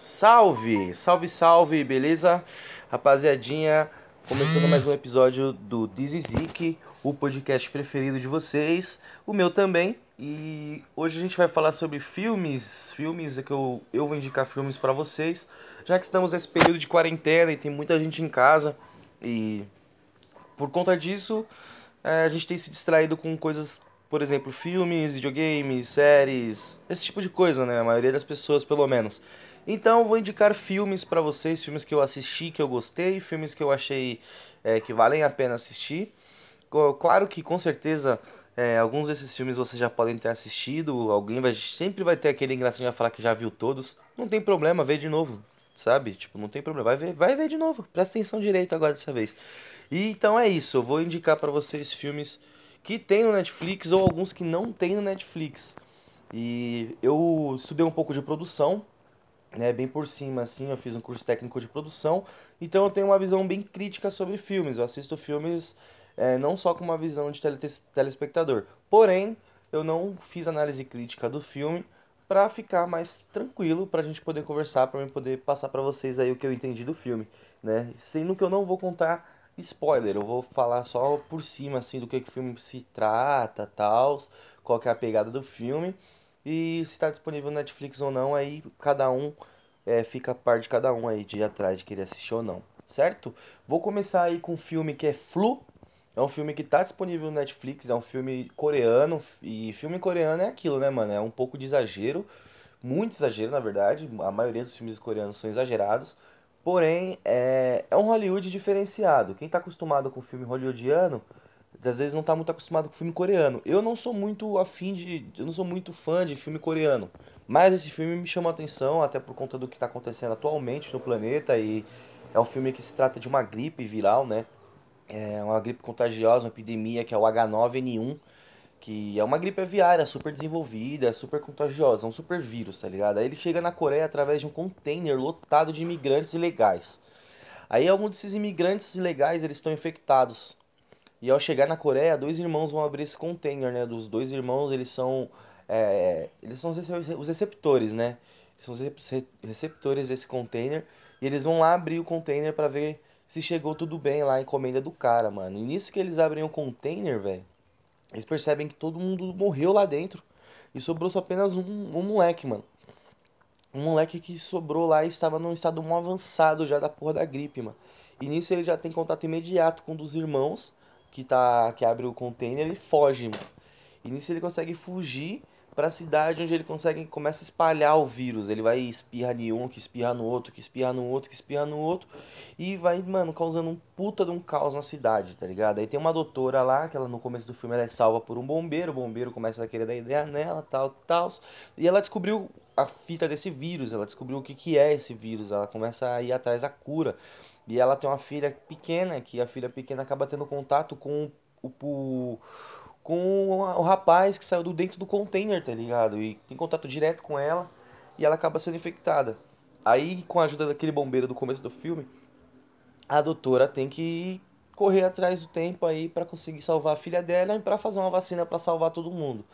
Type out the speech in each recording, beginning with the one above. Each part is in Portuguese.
Salve, salve, salve, beleza? Rapaziadinha, começando mais um episódio do Dizizik, o podcast preferido de vocês, o meu também. E hoje a gente vai falar sobre filmes, filmes é que eu, eu vou indicar filmes para vocês, já que estamos nesse período de quarentena e tem muita gente em casa e por conta disso é, a gente tem se distraído com coisas, por exemplo, filmes, videogames, séries, esse tipo de coisa, né? A maioria das pessoas, pelo menos. Então, vou indicar filmes para vocês, filmes que eu assisti, que eu gostei, filmes que eu achei é, que valem a pena assistir. Claro que, com certeza, é, alguns desses filmes vocês já podem ter assistido, alguém vai sempre vai ter aquele engraçadinho a falar que já viu todos. Não tem problema, vê de novo, sabe? Tipo, não tem problema, vai ver, vai ver de novo. Presta atenção direito agora dessa vez. E então é isso, eu vou indicar para vocês filmes que tem no Netflix ou alguns que não tem no Netflix. E eu estudei um pouco de produção, né, bem por cima assim, eu fiz um curso técnico de produção, então eu tenho uma visão bem crítica sobre filmes. Eu assisto filmes é, não só com uma visão de telespectador, porém eu não fiz análise crítica do filme para ficar mais tranquilo, para a gente poder conversar, para eu poder passar para vocês aí o que eu entendi do filme, né? Sendo que eu não vou contar spoiler, eu vou falar só por cima assim do que, que o filme se trata, tal, qual que é a pegada do filme. E se está disponível no Netflix ou não, aí cada um é, fica a par de cada um aí de ir atrás de querer assistir ou não, certo? Vou começar aí com um filme que é Flu. É um filme que está disponível no Netflix, é um filme coreano. E filme coreano é aquilo, né, mano? É um pouco de exagero. Muito exagero, na verdade. A maioria dos filmes coreanos são exagerados. Porém, é, é um Hollywood diferenciado. Quem está acostumado com filme hollywoodiano às vezes não tá muito acostumado com filme coreano. Eu não sou muito afim de. Eu não sou muito fã de filme coreano. Mas esse filme me chamou a atenção, até por conta do que está acontecendo atualmente no planeta. E é um filme que se trata de uma gripe viral, né? É uma gripe contagiosa, uma epidemia que é o H9N1. Que é uma gripe aviária super desenvolvida, super contagiosa, um super vírus, tá ligado? Aí ele chega na Coreia através de um container lotado de imigrantes ilegais. Aí alguns desses imigrantes ilegais eles estão infectados e ao chegar na Coreia, dois irmãos vão abrir esse container, né? Dos dois irmãos, eles são. É, eles são os receptores, né? Eles são os receptores desse container. E eles vão lá abrir o container para ver se chegou tudo bem lá a encomenda do cara, mano. E nisso que eles abrem o container, velho, eles percebem que todo mundo morreu lá dentro. E sobrou só apenas um, um moleque, mano. Um moleque que sobrou lá e estava num estado muito avançado já da porra da gripe, mano. E nisso ele já tem contato imediato com um dos irmãos que, tá, que abre o container, ele foge, mano. E nisso ele consegue fugir para a cidade onde ele consegue começa a espalhar o vírus. Ele vai espirrar em um, que espirra no outro, que espirra no outro, que espirra no outro e vai, mano, causando um puta de um caos na cidade, tá ligado? Aí tem uma doutora lá, que ela no começo do filme ela é salva por um bombeiro, o bombeiro começa a querer dar ideia nela, tal, tal. E ela descobriu a fita desse vírus, ela descobriu o que que é esse vírus, ela começa a ir atrás da cura. E ela tem uma filha pequena, que a filha pequena acaba tendo contato com o, o com o rapaz que saiu do dentro do container, tá ligado? E tem contato direto com ela e ela acaba sendo infectada. Aí, com a ajuda daquele bombeiro do começo do filme, a doutora tem que correr atrás do tempo aí para conseguir salvar a filha dela e para fazer uma vacina para salvar todo mundo.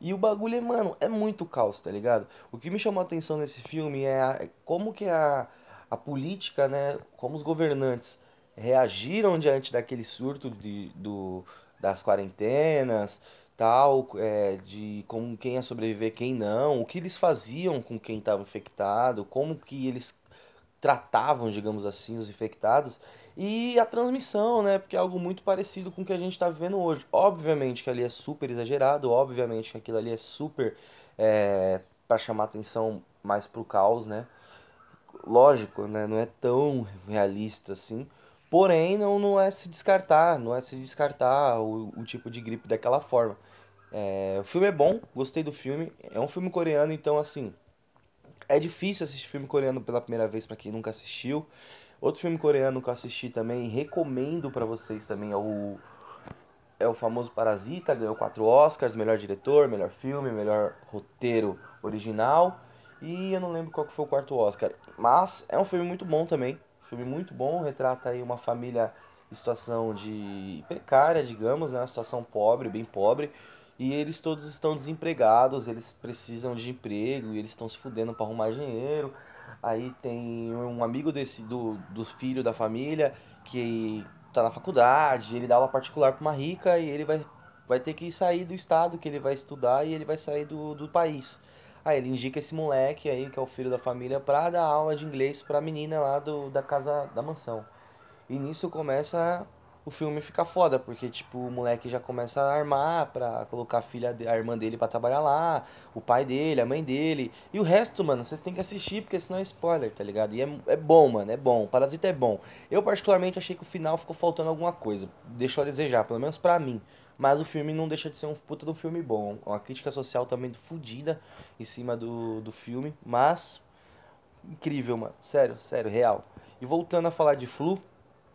E o bagulho, mano, é muito caos, tá ligado? O que me chamou a atenção nesse filme é, é como que a a política, né, como os governantes reagiram diante daquele surto de, do, das quarentenas, tal, é, de como quem ia sobreviver, quem não, o que eles faziam com quem estava infectado, como que eles tratavam, digamos assim, os infectados e a transmissão, né? Porque é algo muito parecido com o que a gente está vivendo hoje. Obviamente que ali é super exagerado, obviamente que aquilo ali é super é, para chamar atenção mais pro caos, né? Lógico, né? Não é tão realista assim. Porém, não, não é se descartar, não é se descartar o, o tipo de gripe daquela forma. É, o filme é bom, gostei do filme. É um filme coreano, então assim. É difícil assistir filme coreano pela primeira vez para quem nunca assistiu. Outro filme coreano que eu assisti também, recomendo para vocês também, é o, é o famoso Parasita, ganhou quatro Oscars, melhor diretor, melhor filme, melhor roteiro original. E eu não lembro qual que foi o quarto Oscar. Mas é um filme muito bom também. filme muito bom, retrata aí uma família em situação de precária, digamos, né? Uma situação pobre, bem pobre. E eles todos estão desempregados, eles precisam de emprego, e eles estão se fudendo para arrumar dinheiro. Aí tem um amigo desse do, do filho da família que tá na faculdade, ele dá aula particular pra uma rica e ele vai, vai ter que sair do estado que ele vai estudar e ele vai sair do, do país. Aí ele indica esse moleque aí, que é o filho da família, pra dar aula de inglês pra menina lá do, da casa da mansão. E nisso começa o filme fica foda, porque, tipo, o moleque já começa a armar pra colocar a filha, a irmã dele pra trabalhar lá, o pai dele, a mãe dele. E o resto, mano, vocês têm que assistir, porque senão é spoiler, tá ligado? E é, é bom, mano, é bom. Parasita é bom. Eu, particularmente, achei que o final ficou faltando alguma coisa. Deixou a desejar, pelo menos pra mim. Mas o filme não deixa de ser um puta do filme bom. Uma crítica social também fodida em cima do, do filme. Mas, incrível, mano. Sério, sério, real. E voltando a falar de Flu,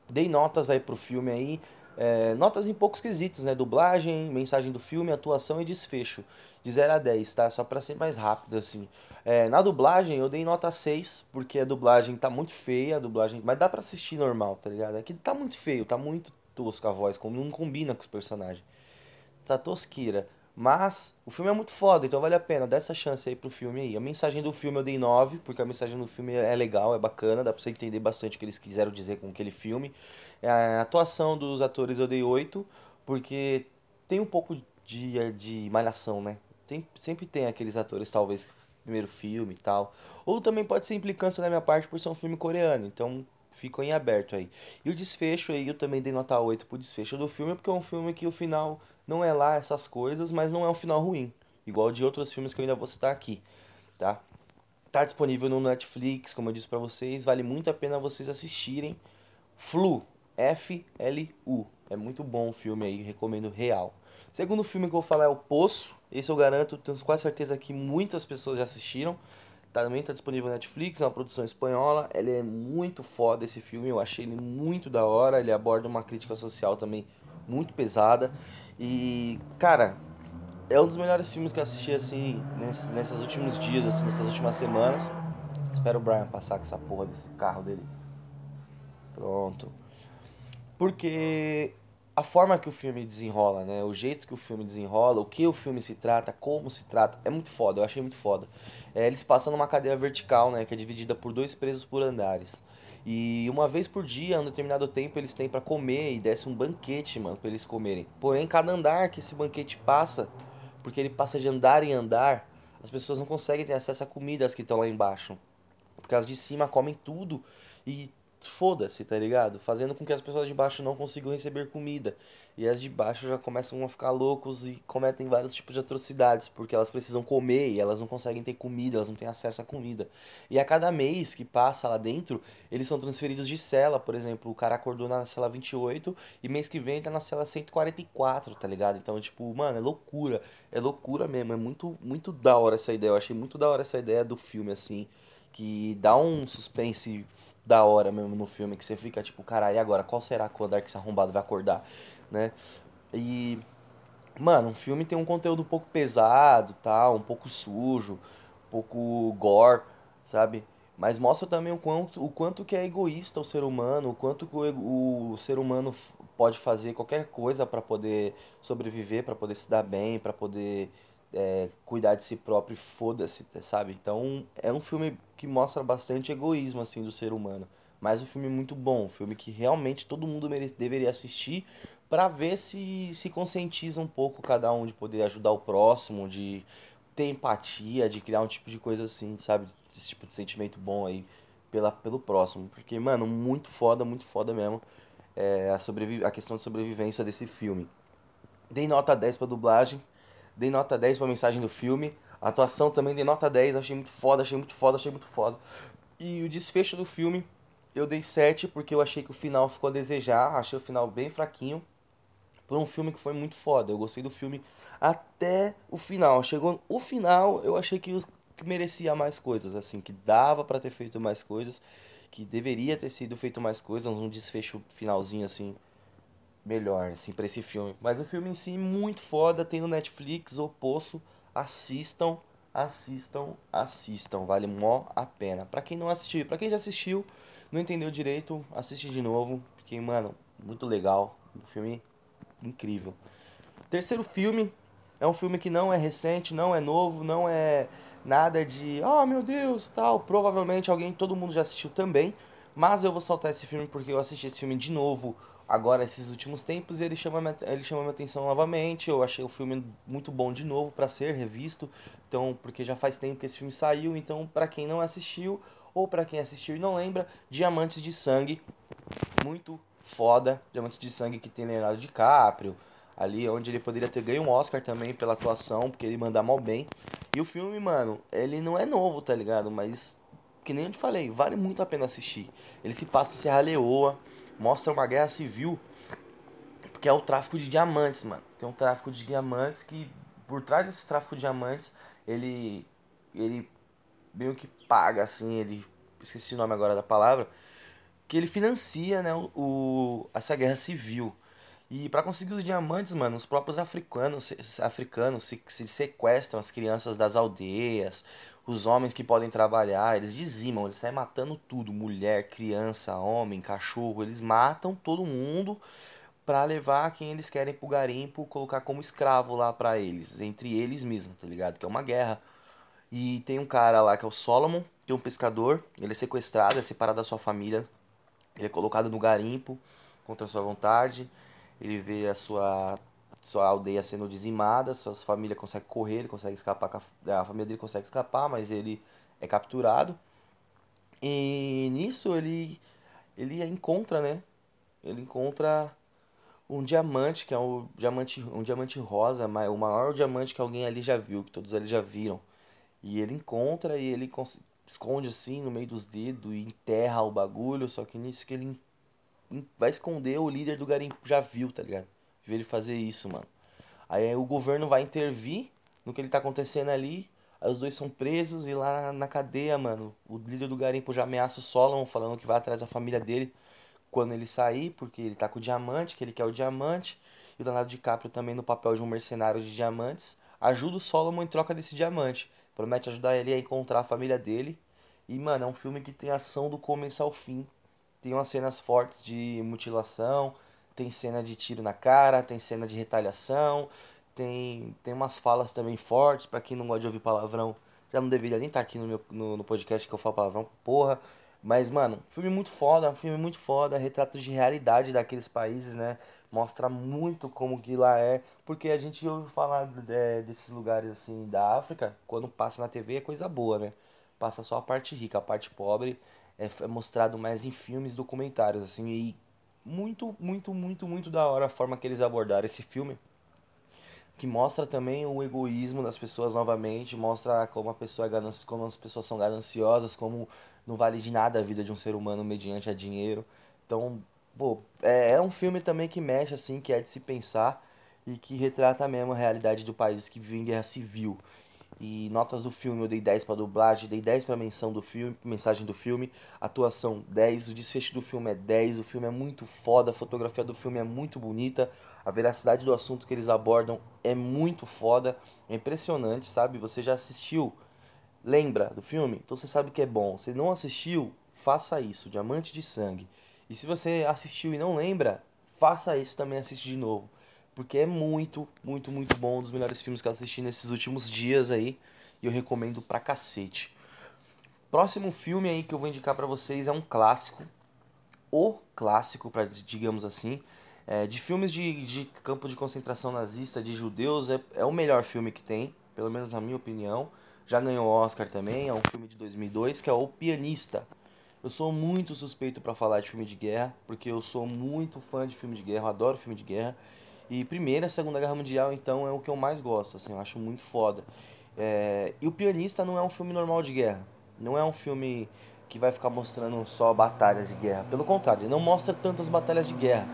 Dei notas aí pro filme aí. É, notas em poucos quesitos, né? Dublagem, mensagem do filme, atuação e desfecho. De 0 a 10, tá? Só pra ser mais rápido, assim. É, na dublagem eu dei nota 6, porque a dublagem tá muito feia, a dublagem. Mas dá pra assistir normal, tá ligado? Aqui tá muito feio, tá muito tosca a voz, como não combina com os personagens. Tá tosqueira. Mas o filme é muito foda, então vale a pena. Dá essa chance aí pro filme aí. A mensagem do filme eu dei 9, porque a mensagem do filme é legal, é bacana, dá pra você entender bastante o que eles quiseram dizer com aquele filme. A atuação dos atores eu dei 8, porque tem um pouco de, de malhação, né? Tem, sempre tem aqueles atores, talvez, primeiro filme e tal. Ou também pode ser implicância da minha parte por ser um filme coreano, então ficou em aberto aí. E o desfecho aí, eu também dei nota 8 pro desfecho do filme, porque é um filme que o final não é lá essas coisas, mas não é um final ruim. Igual de outros filmes que eu ainda vou citar aqui, tá? Tá disponível no Netflix, como eu disse para vocês, vale muito a pena vocês assistirem. Flu, F-L-U. É muito bom o filme aí, recomendo real. Segundo filme que eu vou falar é O Poço. Esse eu garanto, tenho quase certeza que muitas pessoas já assistiram. Também está disponível no Netflix, é uma produção espanhola. Ele é muito foda esse filme, eu achei ele muito da hora. Ele aborda uma crítica social também muito pesada. E, cara, é um dos melhores filmes que eu assisti, assim, nesses, nesses últimos dias, assim, nessas últimas semanas. Espero o Brian passar com essa porra desse carro dele. Pronto. Porque a forma que o filme desenrola, né? O jeito que o filme desenrola, o que o filme se trata, como se trata, é muito foda, eu achei muito foda. É, eles passam numa cadeia vertical, né? Que é dividida por dois presos por andares. E uma vez por dia, um determinado tempo, eles têm para comer e desce um banquete, mano, pra eles comerem. Porém, cada andar que esse banquete passa, porque ele passa de andar em andar, as pessoas não conseguem ter acesso a comidas que estão lá embaixo. Porque as de cima comem tudo e foda-se, tá ligado? Fazendo com que as pessoas de baixo não consigam receber comida. E as de baixo já começam a ficar loucos e cometem vários tipos de atrocidades, porque elas precisam comer e elas não conseguem ter comida, elas não têm acesso à comida. E a cada mês que passa lá dentro, eles são transferidos de cela, por exemplo, o cara acordou na cela 28 e mês que vem tá na cela 144, tá ligado? Então, tipo, mano, é loucura. É loucura mesmo, é muito muito da hora essa ideia. Eu achei muito da hora essa ideia do filme assim, que dá um suspense da hora mesmo no filme, que você fica tipo, caralho, e agora? Qual será que o andar que arrombado vai acordar, né? E, mano, um filme tem um conteúdo um pouco pesado, tal, um pouco sujo, um pouco gore, sabe? Mas mostra também o quanto, o quanto que é egoísta o ser humano, o quanto que o, o ser humano pode fazer qualquer coisa para poder sobreviver, para poder se dar bem, para poder é, cuidar de si próprio e foda-se, sabe? Então é um filme que mostra bastante egoísmo assim do ser humano. Mas um filme muito bom, um filme que realmente todo mundo merece, deveria assistir para ver se se conscientiza um pouco cada um de poder ajudar o próximo, de ter empatia, de criar um tipo de coisa assim, sabe? Esse tipo de sentimento bom aí pela, pelo próximo. Porque, mano, muito foda, muito foda mesmo é, a, a questão de sobrevivência desse filme. Dei nota 10 pra dublagem dei nota 10 pra mensagem do filme. A atuação também dei nota 10, achei muito foda, achei muito foda, achei muito foda. E o desfecho do filme eu dei 7 porque eu achei que o final ficou a desejar, achei o final bem fraquinho. Por um filme que foi muito foda, eu gostei do filme até o final. Chegou o final, eu achei que, que merecia mais coisas, assim, que dava para ter feito mais coisas, que deveria ter sido feito mais coisas, um desfecho finalzinho assim melhor, assim, pra esse filme. Mas o filme em si, muito foda, tem no Netflix, O Poço, assistam, assistam, assistam, vale mó a pena. Pra quem não assistiu, pra quem já assistiu, não entendeu direito, assiste de novo, porque, mano, muito legal, um filme incrível. Terceiro filme, é um filme que não é recente, não é novo, não é Nada de, oh meu Deus, tal. Provavelmente alguém, todo mundo já assistiu também. Mas eu vou soltar esse filme porque eu assisti esse filme de novo agora esses últimos tempos ele chama ele chama minha atenção novamente. Eu achei o filme muito bom de novo para ser revisto. Então, porque já faz tempo que esse filme saiu, então para quem não assistiu ou para quem assistiu e não lembra, Diamantes de Sangue, muito foda. Diamantes de Sangue que tem Leonardo DiCaprio, ali onde ele poderia ter ganho um Oscar também pela atuação, porque ele manda mal bem. E o filme, mano, ele não é novo, tá ligado? Mas que nem eu te falei, vale muito a pena assistir. Ele se passa em Serra Leoa, mostra uma guerra civil, que é o tráfico de diamantes, mano. Tem um tráfico de diamantes que, por trás desse tráfico de diamantes, ele. Ele meio que paga, assim, ele. Esqueci o nome agora da palavra. Que ele financia, né, o, essa guerra civil. E para conseguir os diamantes, mano, os próprios africanos, africanos se, se sequestram as crianças das aldeias, os homens que podem trabalhar, eles dizimam, eles saem matando tudo, mulher, criança, homem, cachorro, eles matam todo mundo para levar quem eles querem pro garimpo, colocar como escravo lá para eles, entre eles mesmos, tá ligado? Que é uma guerra. E tem um cara lá que é o Solomon, que é um pescador, ele é sequestrado, é separado da sua família, ele é colocado no garimpo contra sua vontade, ele vê a sua sua aldeia sendo dizimada, sua família consegue correr, ele consegue escapar, a família dele consegue escapar, mas ele é capturado. E nisso ele ele encontra, né? Ele encontra um diamante, que é um diamante, um diamante rosa, o maior diamante que alguém ali já viu, que todos ali já viram. E ele encontra e ele esconde assim no meio dos dedos e enterra o bagulho, só que nisso que ele vai esconder, o líder do garimpo já viu, tá ligado? Ver ele fazer isso, mano. Aí o governo vai intervir no que ele tá acontecendo ali. Aí os dois são presos e lá na cadeia, mano, o líder do garimpo já ameaça o Solomon, falando que vai atrás da família dele quando ele sair, porque ele tá com o diamante, que ele quer o diamante. E o Leonardo DiCaprio também no papel de um mercenário de diamantes. Ajuda o Solomon em troca desse diamante. Promete ajudar ele a encontrar a família dele. E, mano, é um filme que tem ação do começo ao fim. Tem umas cenas fortes de mutilação, tem cena de tiro na cara, tem cena de retaliação, tem, tem umas falas também fortes, para quem não gosta de ouvir palavrão, já não deveria nem estar tá aqui no, meu, no, no podcast que eu falo palavrão, porra. Mas, mano, filme muito foda, filme muito foda, retrato de realidade daqueles países, né? Mostra muito como que lá é, porque a gente ouve falar é, desses lugares assim da África, quando passa na TV é coisa boa, né? Passa só a parte rica, a parte pobre é, é mostrado mais em filmes, documentários, assim, e muito, muito, muito, muito da hora a forma que eles abordaram esse filme. Que mostra também o egoísmo das pessoas novamente, mostra como, a pessoa é gananci... como as pessoas são gananciosas, como não vale de nada a vida de um ser humano mediante a dinheiro. Então, pô, é, é um filme também que mexe, assim, que é de se pensar e que retrata mesmo a realidade do país que vive em guerra civil. E notas do filme eu dei 10 para dublagem, dei 10 para menção do filme, mensagem do filme, atuação 10, o desfecho do filme é 10, o filme é muito foda, a fotografia do filme é muito bonita, a veracidade do assunto que eles abordam é muito foda, é impressionante, sabe? Você já assistiu? Lembra do filme? Então você sabe que é bom. Se não assistiu, faça isso, Diamante de Sangue. E se você assistiu e não lembra, faça isso também, assiste de novo porque é muito, muito, muito bom, um dos melhores filmes que eu assisti nesses últimos dias aí, e eu recomendo pra cacete. Próximo filme aí que eu vou indicar para vocês é um clássico, o clássico, pra, digamos assim, é, de filmes de, de campo de concentração nazista de judeus, é, é o melhor filme que tem, pelo menos na minha opinião. Já ganhou Oscar também, é um filme de 2002 que é O Pianista. Eu sou muito suspeito para falar de filme de guerra, porque eu sou muito fã de filme de guerra, eu adoro filme de guerra. E Primeira e Segunda Guerra Mundial, então, é o que eu mais gosto, assim, eu acho muito foda. É... E O Pianista não é um filme normal de guerra. Não é um filme que vai ficar mostrando só batalhas de guerra. Pelo contrário, ele não mostra tantas batalhas de guerra.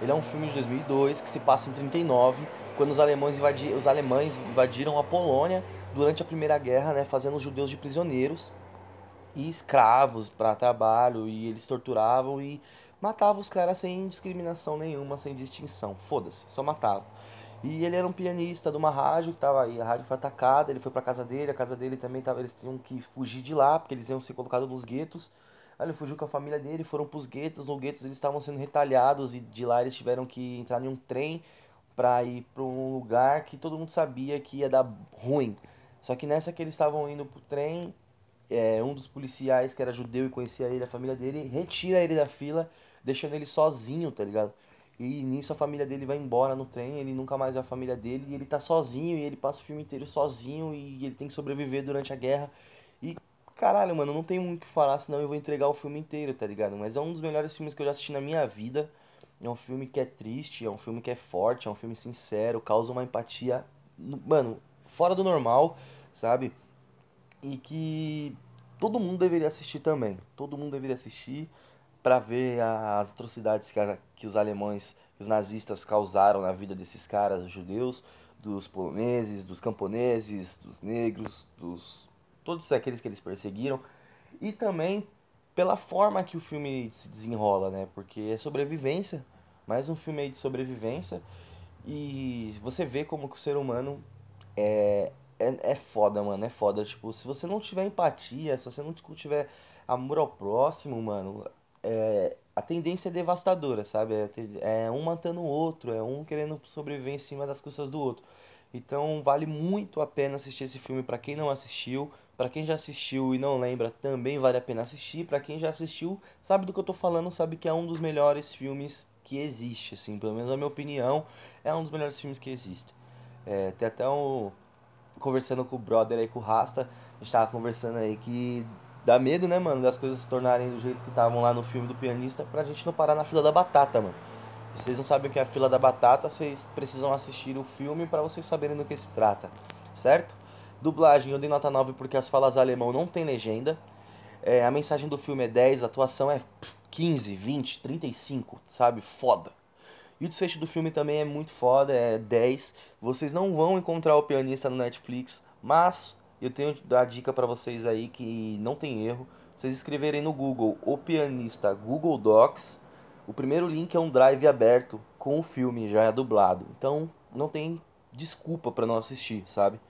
Ele é um filme de 2002 que se passa em 39, quando os alemães, invadi os alemães invadiram a Polônia durante a Primeira Guerra, né, fazendo os judeus de prisioneiros e escravos para trabalho, e eles torturavam e matava os caras sem discriminação nenhuma, sem distinção. Foda-se, só matava. E ele era um pianista de uma rádio que tava aí, a rádio foi atacada, ele foi pra casa dele, a casa dele também tava, eles tinham que fugir de lá, porque eles iam ser colocados nos guetos. Aí ele fugiu com a família dele, foram pros guetos, no guetos eles estavam sendo retalhados e de lá eles tiveram que entrar em um trem para ir para um lugar que todo mundo sabia que ia dar ruim. Só que nessa que eles estavam indo pro trem, é, um dos policiais que era judeu e conhecia ele, a família dele, retira ele da fila, deixando ele sozinho, tá ligado? E nisso a família dele vai embora no trem, ele nunca mais vê a família dele, e ele tá sozinho, e ele passa o filme inteiro sozinho, e ele tem que sobreviver durante a guerra. E, caralho, mano, não tem muito o que falar, senão eu vou entregar o filme inteiro, tá ligado? Mas é um dos melhores filmes que eu já assisti na minha vida. É um filme que é triste, é um filme que é forte, é um filme sincero, causa uma empatia, mano, fora do normal, sabe? E que todo mundo deveria assistir também. Todo mundo deveria assistir para ver as atrocidades que, a, que os alemães, os nazistas causaram na vida desses caras, os judeus, dos poloneses, dos camponeses, dos negros, dos todos aqueles que eles perseguiram e também pela forma que o filme se desenrola, né? Porque é sobrevivência, mais um filme aí de sobrevivência e você vê como que o ser humano é é, é foda, mano, é foda. Tipo, se você não tiver empatia, se você não tiver amor ao próximo, mano, é, a tendência é devastadora, sabe? É, é um matando o outro, é um querendo sobreviver em cima das custas do outro. Então vale muito a pena assistir esse filme para quem não assistiu. Para quem já assistiu e não lembra, também vale a pena assistir. Para quem já assistiu, sabe do que eu tô falando, sabe que é um dos melhores filmes que existe, assim, pelo menos na minha opinião, é um dos melhores filmes que existe. É, tem até um, conversando com o brother aí, com o Rasta, a gente tava conversando aí que dá medo, né, mano, das coisas se tornarem do jeito que estavam lá no filme do pianista pra gente não parar na fila da batata, mano. Se vocês não sabem o que é a fila da batata, vocês precisam assistir o filme para vocês saberem do que se trata, certo? Dublagem, eu dei nota 9 porque as falas alemão não tem legenda. É, a mensagem do filme é 10, a atuação é 15, 20, 35, sabe? Foda. E o desfecho do filme também é muito foda, é 10. Vocês não vão encontrar o pianista no Netflix, mas eu tenho a dica para vocês aí que não tem erro. Vocês escreverem no Google o pianista Google Docs, o primeiro link é um drive aberto com o filme já é dublado. Então não tem desculpa para não assistir, sabe?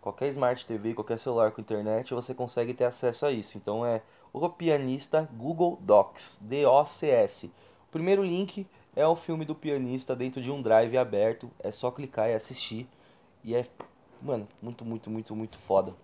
Qualquer Smart TV, qualquer celular com internet, você consegue ter acesso a isso. Então é o pianista Google Docs, D O C S. O primeiro link é o filme do pianista dentro de um drive aberto. É só clicar e assistir. E é, mano, muito, muito, muito, muito foda.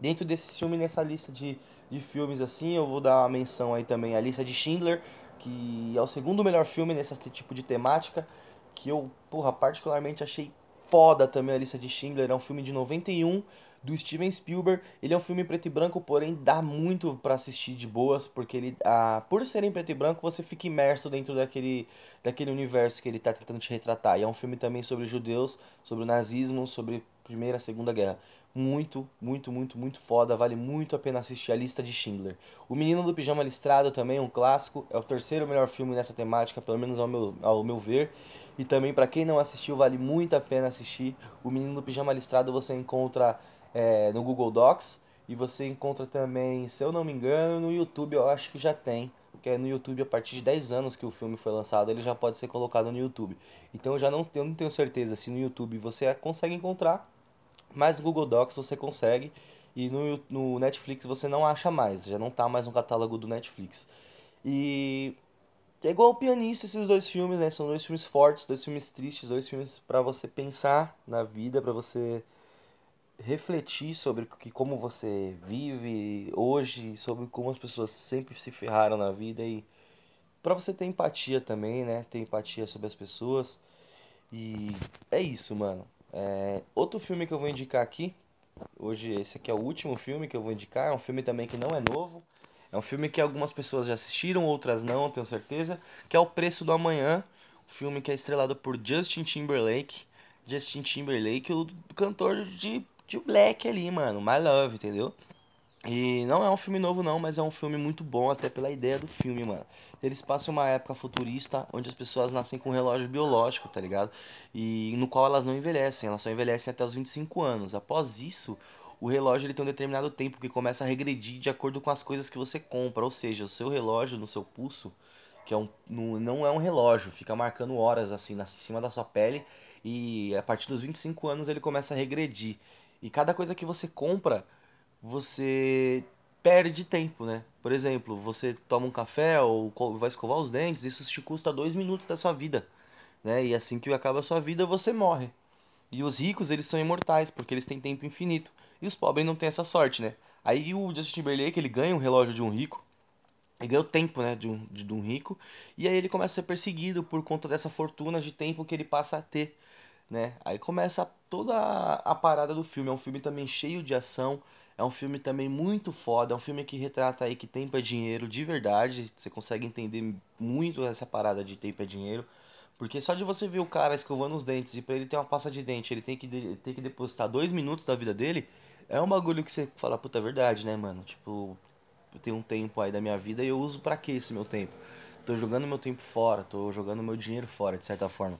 Dentro desse filme, nessa lista de, de filmes assim, eu vou dar uma menção aí também a lista de Schindler, que é o segundo melhor filme nesse tipo de temática. Que eu, porra, particularmente achei foda também a lista de Schindler. É um filme de 91 do Steven Spielberg. Ele é um filme preto e branco, porém dá muito para assistir de boas, porque ele, ah, por ser em preto e branco, você fica imerso dentro daquele, daquele universo que ele tá tentando te retratar. E é um filme também sobre judeus, sobre o nazismo, sobre Primeira, Segunda Guerra. Muito, muito, muito, muito foda. Vale muito a pena assistir a lista de Schindler. O Menino do Pijama Listrado também é um clássico. É o terceiro melhor filme nessa temática, pelo menos ao meu, ao meu ver. E também, para quem não assistiu, vale muito a pena assistir. O Menino do Pijama Listrado você encontra é, no Google Docs. E você encontra também, se eu não me engano, no YouTube eu acho que já tem. Porque é no YouTube a partir de 10 anos que o filme foi lançado, ele já pode ser colocado no YouTube. Então eu já não, eu não tenho certeza se no YouTube você consegue encontrar, mas no Google Docs você consegue. E no, no Netflix você não acha mais, já não tá mais no catálogo do Netflix. E é igual o pianista esses dois filmes, né? São dois filmes fortes, dois filmes tristes, dois filmes para você pensar na vida, para você refletir sobre que, como você vive hoje, sobre como as pessoas sempre se ferraram na vida e para você ter empatia também, né? Ter empatia sobre as pessoas. E é isso, mano. É... Outro filme que eu vou indicar aqui, hoje esse aqui é o último filme que eu vou indicar, é um filme também que não é novo. É um filme que algumas pessoas já assistiram, outras não, tenho certeza, que é O Preço do Amanhã, um filme que é estrelado por Justin Timberlake. Justin Timberlake, o cantor de de Black ali, mano. My Love, entendeu? E não é um filme novo, não, mas é um filme muito bom, até pela ideia do filme, mano. Eles passam uma época futurista onde as pessoas nascem com um relógio biológico, tá ligado? E no qual elas não envelhecem, elas só envelhecem até os 25 anos. Após isso, o relógio ele tem um determinado tempo que começa a regredir de acordo com as coisas que você compra. Ou seja, o seu relógio no seu pulso, que é um, não é um relógio, fica marcando horas assim na cima da sua pele. E a partir dos 25 anos ele começa a regredir. E cada coisa que você compra, você perde tempo, né? Por exemplo, você toma um café ou vai escovar os dentes, isso te custa dois minutos da sua vida, né? E assim que acaba a sua vida, você morre. E os ricos, eles são imortais, porque eles têm tempo infinito. E os pobres não têm essa sorte, né? Aí o Justin Timberlake, ele ganha um relógio de um rico. Ele ganha o tempo, né, de um, de um rico. E aí ele começa a ser perseguido por conta dessa fortuna de tempo que ele passa a ter, né? Aí começa toda a, parada do filme. É um filme também cheio de ação. É um filme também muito foda. É um filme que retrata aí que tempo é dinheiro de verdade. Você consegue entender muito essa parada de tempo é dinheiro. Porque só de você ver o cara escovando os dentes e para ele ter uma pasta de dente, ele tem que, ter que depositar dois minutos da vida dele, é um bagulho que você fala, puta, é verdade, né, mano? Tipo, eu tenho um tempo aí da minha vida e eu uso para que esse meu tempo? Tô jogando meu tempo fora, tô jogando meu dinheiro fora, de certa forma.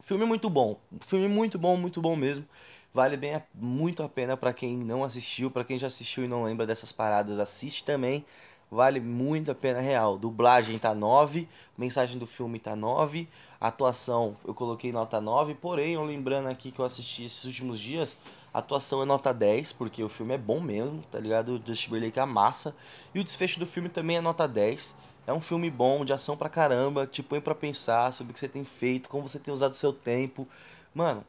Filme muito bom, filme muito bom, muito bom mesmo. Vale bem a, muito a pena para quem não assistiu, para quem já assistiu e não lembra dessas paradas, assiste também. Vale muito a pena real. Dublagem tá 9, mensagem do filme tá 9, atuação eu coloquei nota 9, porém, eu lembrando aqui que eu assisti esses últimos dias, atuação é nota 10, porque o filme é bom mesmo, tá ligado? O Justin é massa. E o desfecho do filme também é nota 10. É um filme bom, de ação pra caramba, te põe pra pensar sobre o que você tem feito, como você tem usado seu tempo. Mano,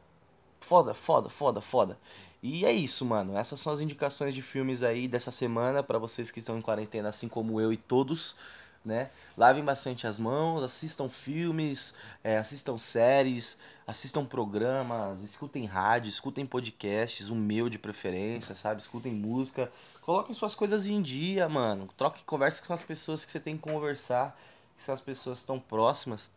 foda, foda, foda, foda. E é isso, mano. Essas são as indicações de filmes aí dessa semana para vocês que estão em quarentena, assim como eu e todos, né? Lavem bastante as mãos, assistam filmes, é, assistam séries, assistam programas, escutem rádio, escutem podcasts, o meu de preferência, sabe? Escutem música, coloquem suas coisas em dia, mano. Troque converse com as pessoas que você tem que conversar, que são as pessoas tão próximas.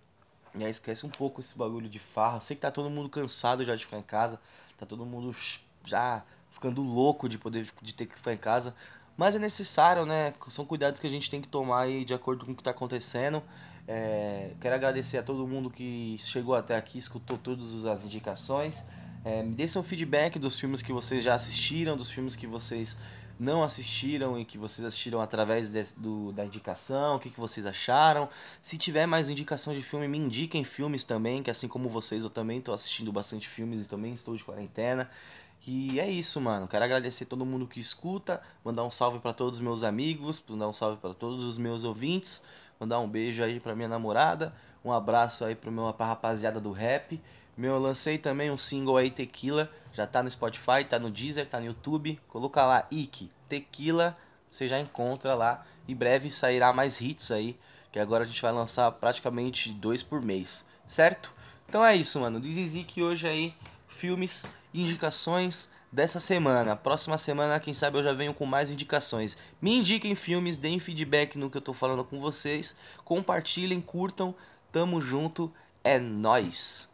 E aí esquece um pouco esse bagulho de farra. sei que tá todo mundo cansado já de ficar em casa, tá todo mundo já ficando louco de poder de ter que ficar em casa. Mas é necessário, né? São cuidados que a gente tem que tomar aí de acordo com o que está acontecendo. É, quero agradecer a todo mundo que chegou até aqui, escutou todas as indicações. É, me deixem um feedback dos filmes que vocês já assistiram, dos filmes que vocês não assistiram e que vocês assistiram através de, do, da indicação, o que, que vocês acharam. Se tiver mais indicação de filme, me indiquem filmes também, que assim como vocês, eu também estou assistindo bastante filmes e também estou de quarentena. E é isso, mano. Quero agradecer todo mundo que escuta, mandar um salve para todos os meus amigos, mandar um salve para todos os meus ouvintes, mandar um beijo aí para minha namorada, um abraço aí pro meu pra rapaziada do rap. Meu, eu lancei também um single aí Tequila, já tá no Spotify, tá no Deezer, tá no YouTube. Coloca lá Ike Tequila, você já encontra lá. Em breve sairá mais hits aí, que agora a gente vai lançar praticamente dois por mês, certo? Então é isso, mano. Diz que hoje aí filmes indicações dessa semana. Próxima semana, quem sabe eu já venho com mais indicações. Me indiquem filmes, deem feedback no que eu tô falando com vocês. Compartilhem, curtam. Tamo junto. É nós.